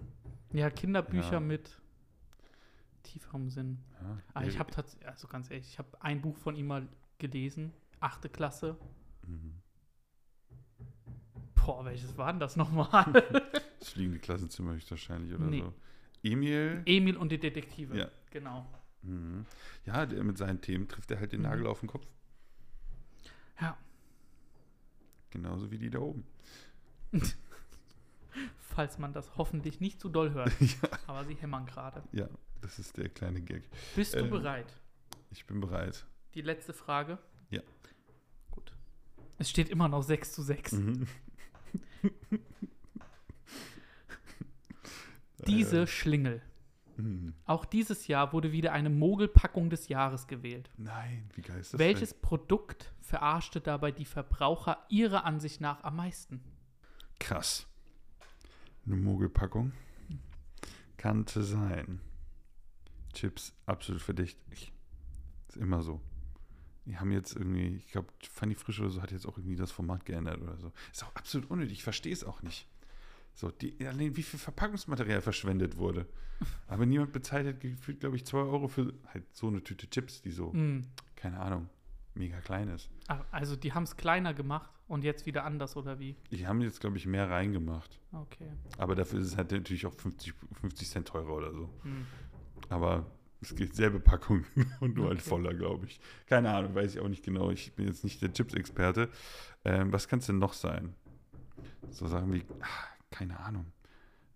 Ja, Kinderbücher Ja. mit tieferem Sinn. ja. Aber ich habe tatsächlich, also ganz ehrlich, ich habe ein Buch von ihm mal gelesen, achte Klasse. Mhm. Boah, welches war denn das nochmal? Das fliegende Klassenzimmer höchstwahrscheinlich oder Nee. so. Emil, Emil und die Detektive. Ja. Genau. mhm. ja, der mit seinen Themen trifft er halt den Mhm. Nagel auf den Kopf. Ja. Genauso wie die da oben. Falls man das hoffentlich nicht zu doll hört. ja. Aber sie hämmern gerade. ja, das ist der kleine Gag. Bist du Ähm. bereit? Ich bin bereit. Die letzte Frage? Ja. Es steht immer noch 6 zu 6. Mhm. Diese Schlingel. Mhm. Auch dieses Jahr wurde wieder eine Mogelpackung des Jahres gewählt. Nein, wie geil ist das? Welches Produkt verarschte dabei die Verbraucher ihrer Ansicht nach am meisten? Denn? Krass. Eine Mogelpackung. Kannte sein. Chips, absolut verdächtig. Ist immer so. Die haben jetzt irgendwie, ich glaube, Fanny Frisch oder so hat jetzt auch irgendwie das Format geändert oder so. Ist auch absolut unnötig. Ich verstehe es auch nicht. So, die, allein wie viel Verpackungsmaterial verschwendet wurde. Aber niemand bezahlt hat gefühlt, glaube ich, 2 Euro für halt so eine Tüte Chips, die so, Mm. keine Ahnung, mega klein ist. Ach, Also die haben es kleiner gemacht und jetzt wieder anders, oder wie? Die haben jetzt, glaube ich, mehr reingemacht. Okay. Aber dafür ist es halt natürlich auch 50, 50 Cent teurer oder so. Hm. Aber es geht selbe Packung und nur halt Okay. voller, glaube ich. Keine Ahnung, weiß ich auch nicht genau. Ich bin jetzt nicht der Chips-Experte. Ähm, was kann es denn noch sein? So Sachen wie, ah, keine Ahnung.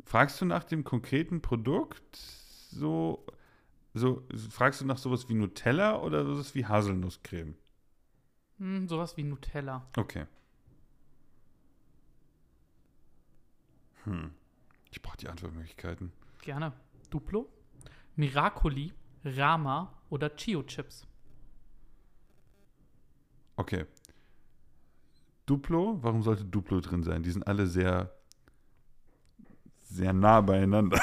Fragst du nach dem konkreten Produkt? So, so, fragst du nach sowas wie Nutella oder sowas wie Haselnusscreme? Hm, sowas wie Nutella. Okay. Hm. Ich brauche die Antwortmöglichkeiten. Gerne. Duplo, Miracoli, Rama oder Chio-Chips. Okay. Duplo, warum sollte Duplo drin sein? Die sind alle sehr, sehr nah beieinander.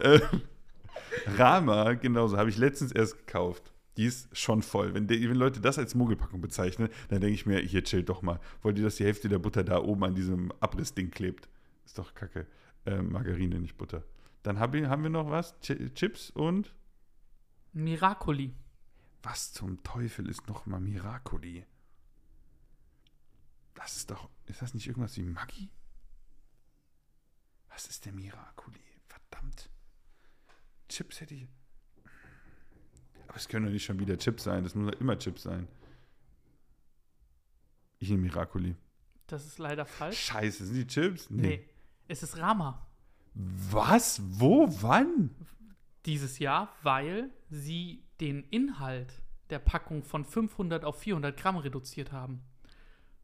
ähm, Rama, genauso, habe ich letztens erst gekauft. Die ist schon voll. Wenn, die, wenn Leute das als Mogelpackung bezeichnen, dann denke ich mir, hier chillt doch mal. Wollt ihr, dass die Hälfte der Butter da oben an diesem Abrissding klebt? Ist doch kacke. Ähm, Margarine, nicht Butter. Dann hab ich, haben wir noch was? Ch Chips und Miracoli. was zum Teufel ist nochmal Miracoli? Das ist doch. Ist das nicht irgendwas wie Maggi? Was ist der Miracoli? Verdammt. Chips hätte ich. Aber es können doch nicht schon wieder Chips sein. Das muss doch immer Chips sein. Ich nehme Miracoli. Das ist leider falsch. Scheiße, sind die Chips? Nee. Es ist Rama Was? Wo? Wann? dieses Jahr, weil sie den Inhalt der Packung von 500 auf 400 Gramm reduziert haben.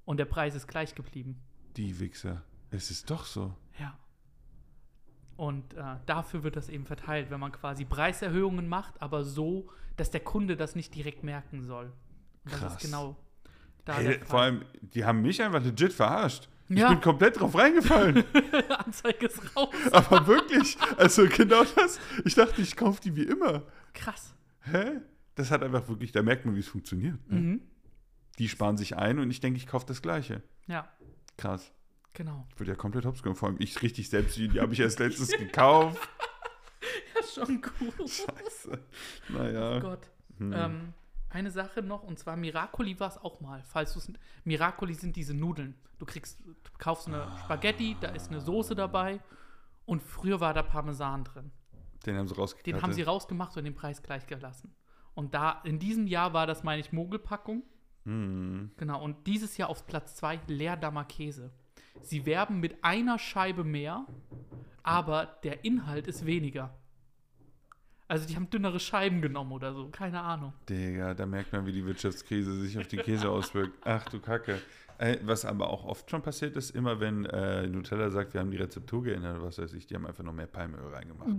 Und der Preis ist gleich geblieben. Die Wichser. Es ist doch so. Ja. Und äh, dafür wird das eben verteilt, wenn man quasi Preiserhöhungen macht, aber so, dass der Kunde das nicht direkt merken soll. Und das Krass. ist genau da Hey, vor allem, die haben mich einfach legit verarscht. Ich Ja. bin komplett drauf reingefallen. Anzeige ist raus. Aber wirklich, also genau das. Ich dachte, ich kaufe die wie immer. Krass. Hä? Das hat einfach wirklich, da merkt man, wie es funktioniert. Ne? Mhm. Die sparen sich ein und ich denke, ich kaufe das Gleiche. Ja, Krass. genau. Ich würde ja komplett hops genommen. Vor allem ich richtig selbst, die habe ich erst letztens gekauft. Ja, schon cool. Scheiße. Naja. Oh Gott. Hm. Ähm, eine Sache noch, und zwar Miracoli war es auch mal. Falls du es. Miracoli sind diese Nudeln. Du kriegst, du kaufst eine Spaghetti, da ist eine Soße dabei und früher war da Parmesan drin. Den haben sie rausgekattet. Den haben sie rausgemacht und den Preis gleich gelassen. Und da, in diesem Jahr war das, meine ich, Mogelpackung. Hm. Genau, und dieses Jahr auf Platz 2 Leerdammer Käse. Sie werben mit einer Scheibe mehr, aber der Inhalt ist weniger. Also die haben dünnere Scheiben genommen oder so, keine Ahnung. Digga, da merkt man, wie die Wirtschaftskrise sich auf den Käse auswirkt. Ach du Kacke. Äh, was aber auch oft schon passiert ist, immer wenn äh, Nutella sagt, wir haben die Rezeptur geändert, was weiß ich, die haben einfach noch mehr Palmöl reingemacht.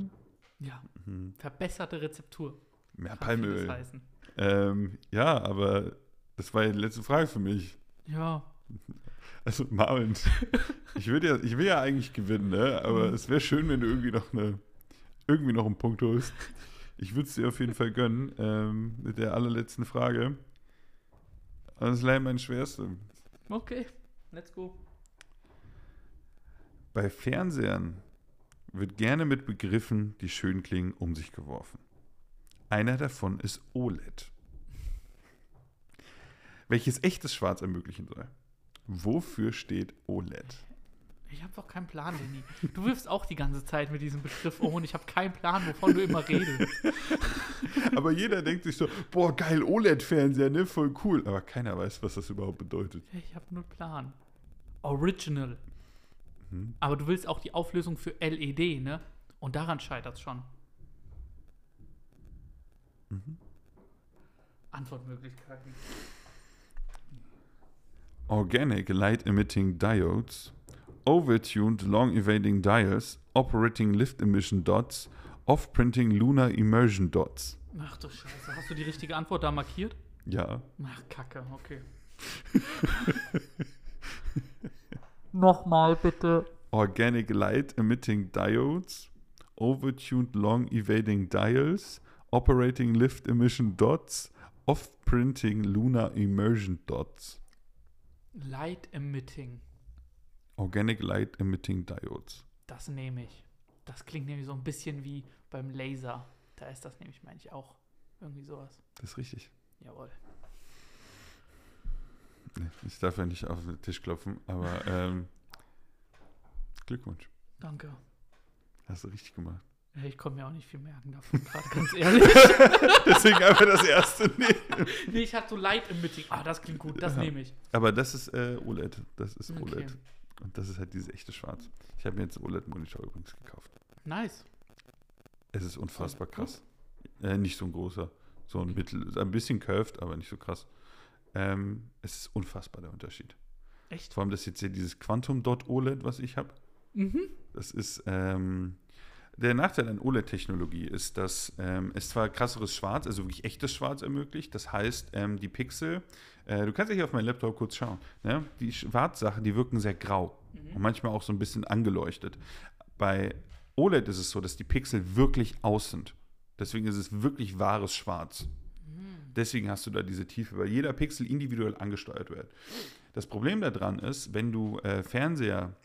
Ja, Mhm. verbesserte Rezeptur. Mehr Palmöl. heißen. Ähm, ja, aber das war ja die letzte Frage für mich. Ja, Also Marvin, ich will ja, ich will ja eigentlich gewinnen, ne? aber Mhm. es wäre schön, wenn du irgendwie noch eine, irgendwie noch einen Punkt holst. Ich würde es dir auf jeden Fall gönnen ähm, mit der allerletzten Frage. Das ist leider mein schwerste. okay, let's go. Bei Fernsehern wird gerne mit Begriffen, die schön klingen, um sich geworfen. Einer davon ist OLED, welches echtes Schwarz ermöglichen soll. Wofür steht OLED? Ich habe doch keinen Plan, Lenny. Du wirfst auch die ganze Zeit mit diesem Begriff um und ich habe keinen Plan, wovon du immer redest. Aber jeder denkt sich so, boah, geil, OLED-Fernseher, ne, voll cool. Aber keiner weiß, was das überhaupt bedeutet. Ich habe nur Plan. Original. Mhm. Aber du willst auch die Auflösung für LED, ne? Und daran scheitert es schon. Mhm. Antwortmöglichkeiten. Organic Light Emitting Diodes, Overtuned Long Evading Diodes, Operating Lift Emission Dots, Off-Printing Lunar Immersion Dots. Ach du Scheiße, hast du die richtige Antwort da markiert? Ja. Ach, Kacke, okay. Nochmal bitte. Organic Light Emitting Diodes, Overtuned Long Evading Dials, Operating Lift Emission Dots, Off-Printing Lunar Immersion Dots. Light Emitting. Organic Light Emitting Diodes. Das nehme ich. Das klingt nämlich so ein bisschen wie beim Laser. Da ist das nämlich, meine ich, auch irgendwie sowas. Das ist richtig. Jawohl. Nee, ich darf ja nicht auf den Tisch klopfen, aber ähm, Glückwunsch. Danke. Hast du richtig gemacht. Ich konnte mir auch nicht viel merken davon, gerade ganz ehrlich. Deswegen einfach das erste nehmen. nee, ich hatte so Light im Meeting. Ah, das klingt gut, das Ja. nehme ich. Aber das ist äh, OLED. Das ist Okay. OLED. Und das ist halt dieses echte Schwarz. Ich habe mir jetzt einen OLED-Monitor übrigens gekauft. Nice. Es ist unfassbar krass. Äh, nicht so ein großer. So ein mittel, ein bisschen curved, aber nicht so krass. Ähm, es ist unfassbar der Unterschied. Echt? Vor allem das jetzt hier dieses Quantum Dot OLED, was ich habe. Mhm. Das ist ähm, der Nachteil an OLED-Technologie ist, dass ähm, es zwar krasseres Schwarz, also wirklich echtes Schwarz ermöglicht. Das heißt, ähm, die Pixel, äh, du kannst ja hier auf meinen Laptop kurz schauen. Ne? Die Schwarzsachen, die wirken sehr grau und manchmal auch so ein bisschen angeleuchtet. Bei OLED ist es so, dass die Pixel wirklich aus sind. Deswegen ist es wirklich wahres Schwarz. Deswegen hast du da diese Tiefe, weil jeder Pixel individuell angesteuert wird. Das Problem daran ist, wenn du äh, Fernseher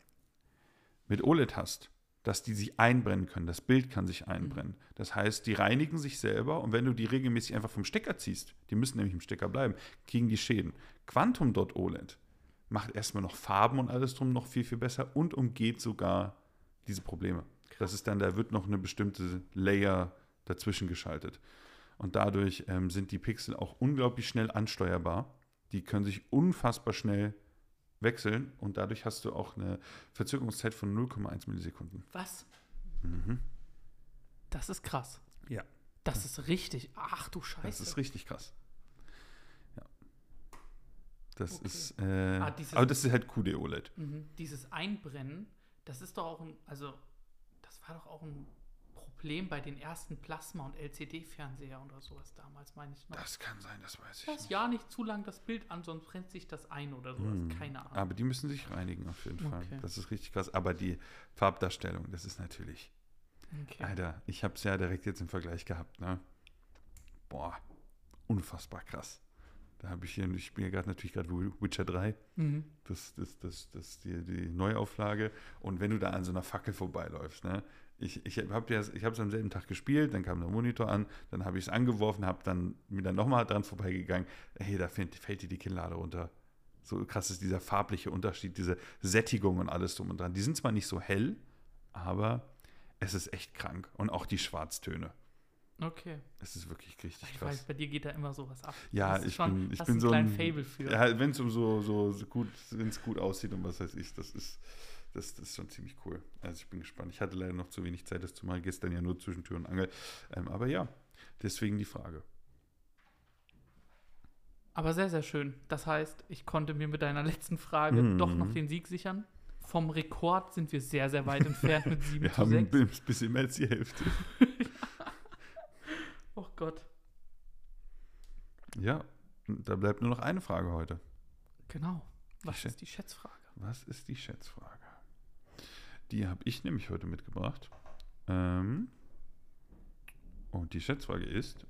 mit OLED hast, dass die sich einbrennen können. Das Bild kann sich einbrennen. Das heißt, die reinigen sich selber und wenn du die regelmäßig einfach vom Stecker ziehst, die müssen nämlich im Stecker bleiben, kriegen die Schäden. Quantum Dot OLED macht erstmal noch Farben und alles drum noch viel, viel besser und umgeht sogar diese Probleme. Das ist dann, da wird noch eine bestimmte Layer dazwischen geschaltet. Und dadurch ähm, sind die Pixel auch unglaublich schnell ansteuerbar. Die können sich unfassbar schnell wechseln und dadurch hast du auch eine Verzögerungszeit von 0,1 Millisekunden. Was? Mhm. Das ist krass. Ja. Das ist richtig. Ach du Scheiße. Das ist richtig krass. Ja. Das Okay. ist, äh, Ah, dieses- aber das ist halt QD OLED. Mhm. Dieses Einbrennen, das ist doch auch ein, also das war doch auch ein Problem bei den ersten Plasma- und LCD-Fernseher oder sowas damals, meine ich noch. Das kann sein, das weiß ich Lass nicht. ja nicht zu lang das Bild an, sonst brennt sich das ein oder sowas. Hm. Keine Ahnung. Aber die müssen sich reinigen auf jeden Fall. Okay. Das ist richtig krass. Aber die Farbdarstellung, das ist natürlich, Okay. Alter, ich habe es ja direkt jetzt im Vergleich gehabt, ne? Boah, unfassbar krass. Da habe ich hier, ich spiele gerade natürlich gerade Witcher 3. Mhm. Das, das, das, das die, die Neuauflage. Und wenn du da an so einer Fackel vorbeiläufst, ne? Ich, ich habe ich es am selben Tag gespielt, dann kam der Monitor an, dann habe ich es angeworfen, habe dann mir dann nochmal dran vorbeigegangen. Hey, da fällt, fällt dir die Kinnlade runter. So krass ist dieser farbliche Unterschied, diese Sättigung und alles drum und dran. Die sind zwar nicht so hell, aber es ist echt krank. Und auch die Schwarztöne. Okay. Es ist wirklich richtig Ich krass. weiß, bei dir geht da immer sowas ab. Ja, Das ich schon- bin, ich bin so ein Fable für. Ja, wenn es um so, so, so gut, wenn es gut aussieht und was weiß ich, das ist, das, das ist schon ziemlich cool. Also ich bin gespannt. Ich hatte leider noch zu wenig Zeit, das zu machen. Gestern ja nur zwischen Tür und Angel. Ähm, aber ja, deswegen die Frage. Aber sehr, sehr schön. Das heißt, ich konnte mir mit deiner letzten Frage Mhm. doch noch den Sieg sichern. Vom Rekord sind wir sehr, sehr weit entfernt mit 7 Wir zu haben 6. ein bisschen mehr als die Hälfte. Oh Gott. Ja, da bleibt nur noch eine Frage heute. Genau. Was Schä- ist die Schätzfrage? Was ist die Schätzfrage? Die habe ich nämlich heute mitgebracht. Ähm, und die Schätzfrage ist,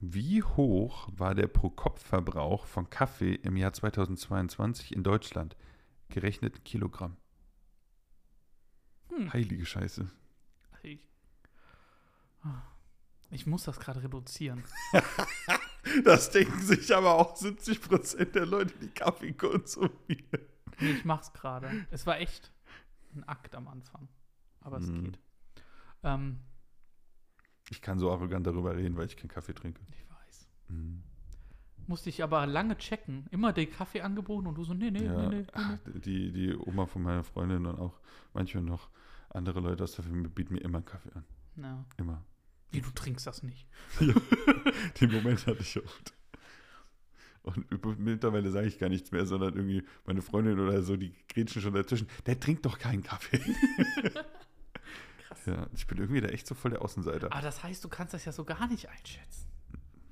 wie hoch war der Pro-Kopf-Verbrauch von Kaffee im Jahr 2022 in Deutschland, gerechnet in Kilogramm? Hm. Heilige Scheiße. Ich, Ah. Ich muss das gerade reduzieren. Das denken sich aber auch 70% der Leute, die Kaffee konsumieren. Nee, ich mach's gerade. Es war echt ein Akt am Anfang. Aber es Mhm. geht. Ähm, Ich kann so arrogant darüber reden, weil ich keinen Kaffee trinke. ich weiß. Mhm. Musste ich aber lange checken. Immer den Kaffee angeboten und du so, nee, nee, Ja, nee, nee. ach, die, die Oma von meiner Freundin und auch manchmal noch andere Leute aus der Familie bieten mir immer einen Kaffee an. Ja. Immer. Wie, du trinkst das nicht. Den Moment hatte ich oft. Und mittlerweile sage ich gar nichts mehr, sondern irgendwie meine Freundin oder so, die grätschen schon dazwischen. Der trinkt doch keinen Kaffee. Krass. Ja, ich bin irgendwie da echt so voll der Außenseiter. Aber das heißt, du kannst das ja so gar nicht einschätzen.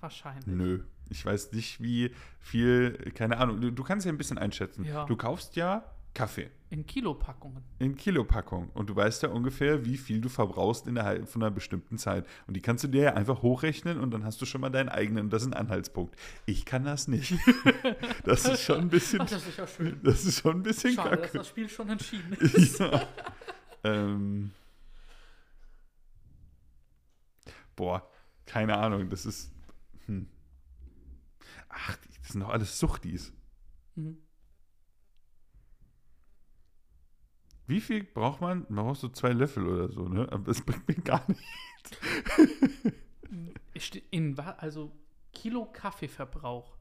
Wahrscheinlich. Nö. Ich weiß nicht, wie viel, keine Ahnung, du, du kannst ja ein bisschen einschätzen. Ja. Du kaufst ja Kaffee. In Kilopackungen. In Kilopackung. Und du weißt ja ungefähr, wie viel du verbrauchst innerhalb von einer bestimmten Zeit. Und die kannst du dir ja einfach hochrechnen und dann hast du schon mal deinen eigenen. Das ist ein Anhaltspunkt. Ich kann das nicht. Das ist schon ein bisschen. Ach, das ist ja schön. Das ist schon ein bisschen Schade, dass kacke. das Spiel schon entschieden ist. Ja. ähm, boah, keine Ahnung. Das ist. Hm. Ach, das sind doch alles Suchtis. Mhm. Wie viel braucht man? Man braucht so zwei Löffel oder so, ne? Aber das bringt mir gar nichts. In, also Kilo Kaffeeverbrauch.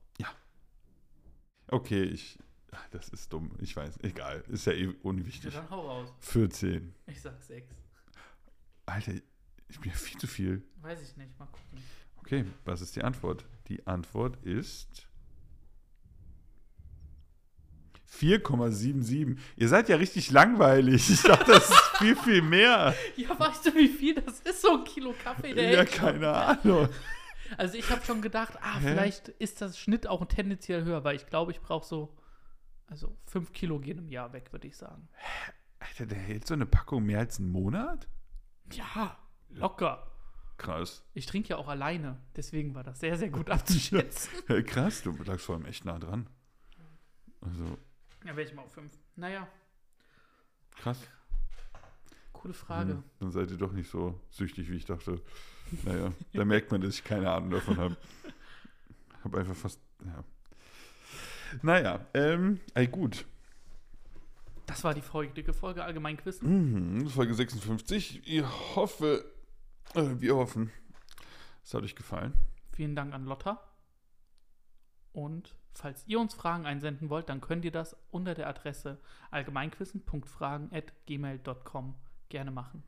Okay, ich. ach, Das ist dumm. Ich weiß. Egal. Ist ja eh Ja, unwichtig. dann hau raus. 14. Ich sag sechs. Alter, ich bin ja viel zu viel. Weiß ich nicht, mal gucken. Okay, was ist die Antwort? Die Antwort ist 4,77. Ihr seid ja richtig langweilig. Ich dachte, das ist viel, viel mehr. Ja, weißt du, wie viel das ist, so ein Kilo Kaffee? Der Ja, keine Ahnung. Also ich habe schon gedacht, ah, Hä? vielleicht ist das Schnitt auch tendenziell höher, weil ich glaube, ich brauche so, also 5 Kilo gehen im Jahr weg, würde ich sagen. Alter, der hält so eine Packung mehr als einen Monat? Ja, locker. Krass. Ich trinke ja auch alleine, deswegen war das sehr, sehr gut abzuschätzen. Krass, du lagst vor allem echt nah dran. Also, Ja, wäre ich mal auf 5. Naja, krass. coole Frage. Hm, Dann seid ihr doch nicht so süchtig, wie ich dachte. Naja, da merkt man, dass ich keine Ahnung davon habe. Habe einfach fast, ja. Naja, ähm, ey, gut. Das war die heutige Folge Allgemeinquissen. Mhm, Folge 56. Ich hoffe, äh, wir hoffen, es hat euch gefallen. Vielen Dank an Lotta. Und falls ihr uns Fragen einsenden wollt, dann könnt ihr das unter der Adresse allgemeinquissen.fragen.gmail.com gerne machen.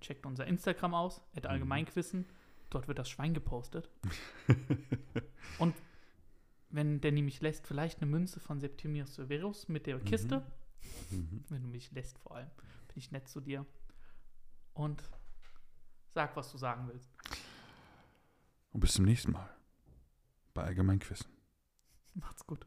Checkt unser Instagram aus, at allgemeinquissen. Dort wird das Schwein gepostet. Und wenn Danny mich lässt, vielleicht eine Münze von Septimius Severus mit der Kiste. Mhm. Wenn du mich lässt vor allem. Bin ich nett zu dir. Und sag, was du sagen willst. Und bis zum nächsten Mal bei Allgemeinquissen. Macht's gut.